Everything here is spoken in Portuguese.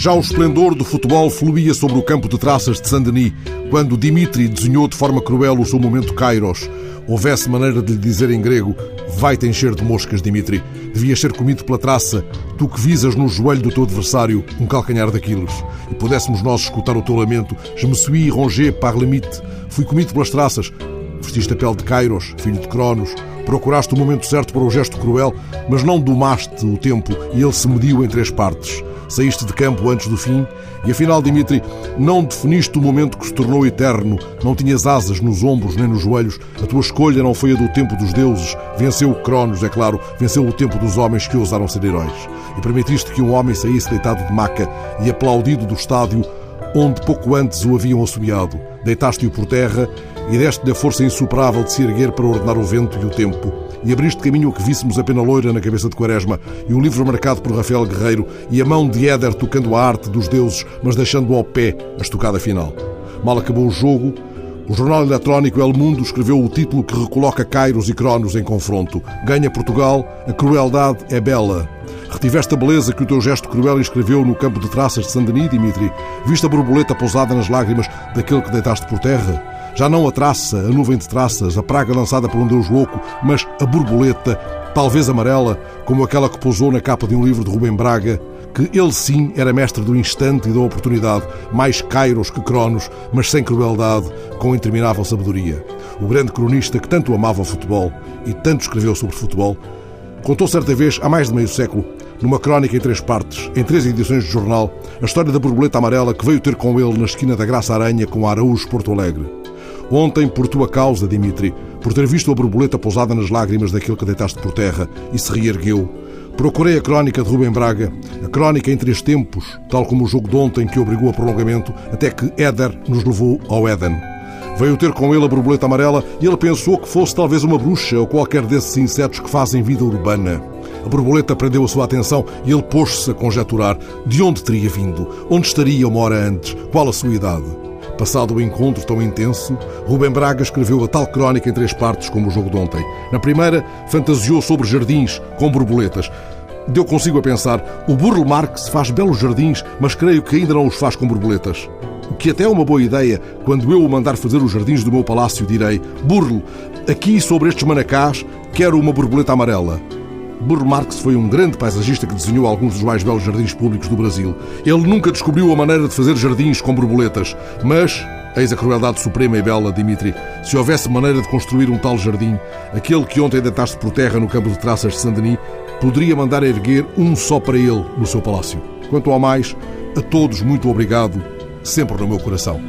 Já o esplendor do futebol fluía sobre o campo de traças de Saint-Denis, quando Dimitri desenhou de forma cruel o seu momento Kairos. Houvesse maneira de lhe dizer em grego: Vai-te encher de moscas, Dimitri. Devias ser comido pela traça, tu que visas no joelho do teu adversário um calcanhar daqueles. E pudéssemos nós escutar o teu lamento: Je me suis rongé par limite. Fui comido pelas traças. Vestiste a pele de Kairos, filho de Cronos. Procuraste o momento certo para o gesto cruel, mas não domaste o tempo e ele se mediu em três partes saíste de campo antes do fim? E afinal, Dimitri, não definiste o momento que se tornou eterno, não tinhas asas nos ombros nem nos joelhos, a tua escolha não foi a do tempo dos deuses, venceu o Cronos, é claro, venceu o tempo dos homens que ousaram ser heróis. E permitiste que um homem saísse deitado de maca e aplaudido do estádio onde pouco antes o haviam assobiado. Deitaste-o por terra e deste-lhe a força insuperável de se erguer para ordenar o vento e o tempo e abriste caminho a que víssemos a pena loira na cabeça de Quaresma e o livro marcado por Rafael Guerreiro e a mão de Éder tocando a arte dos deuses, mas deixando ao pé a estocada final. Mal acabou o jogo, o jornal eletrónico El Mundo escreveu o título que recoloca Kairos e Cronos em confronto. Ganha Portugal, a crueldade é bela. Retiveste a beleza que o teu gesto cruel escreveu no campo de traças de Saint-Denis, Dimitri? Viste a borboleta pousada nas lágrimas daquele que deitaste por terra? Já não a traça, a nuvem de traças, a praga lançada por um deus louco, mas a borboleta, talvez amarela, como aquela que pousou na capa de um livro de Rubem Braga, que ele sim era mestre do instante e da oportunidade, mais Kairos que Cronos, mas sem crueldade, com interminável sabedoria. O grande cronista que tanto amava o futebol e tanto escreveu sobre futebol, contou certa vez, há mais de meio século, numa crónica em três partes, em três edições de jornal, a história da borboleta amarela que veio ter com ele na esquina da Graça Aranha com Araújo Porto Alegre. Ontem, por tua causa, Dimitri, por ter visto a borboleta pousada nas lágrimas daquele que deitaste por terra e se reergueu, procurei a crónica de Rubem Braga, a crónica em três tempos, tal como o jogo de ontem que obrigou a prolongamento, até que Éder nos levou ao Éden. Veio ter com ele a borboleta amarela e ele pensou que fosse talvez uma bruxa ou qualquer desses insetos que fazem vida urbana. A borboleta prendeu a sua atenção e ele pôs-se a conjecturar de onde teria vindo, onde estaria uma hora antes, qual a sua idade. Passado o encontro tão intenso, Rubem Braga escreveu a tal crónica em três partes como o jogo de ontem. Na primeira, fantasiou sobre jardins com borboletas. Deu consigo a pensar, o Burle Marx faz belos jardins, mas creio que ainda não os faz com borboletas. O que até é uma boa ideia, quando eu o mandar fazer os jardins do meu palácio, direi, Burle, aqui sobre estes manacás, quero uma borboleta amarela. Burro Marx foi um grande paisagista que desenhou alguns dos mais belos jardins públicos do Brasil. Ele nunca descobriu a maneira de fazer jardins com borboletas, mas Eis a crueldade suprema e bela, Dimitri. Se houvesse maneira de construir um tal jardim, aquele que ontem deitaste por terra no campo de traças de Saint-Denis, poderia mandar erguer um só para ele no seu palácio. Quanto ao mais, a todos muito obrigado, sempre no meu coração.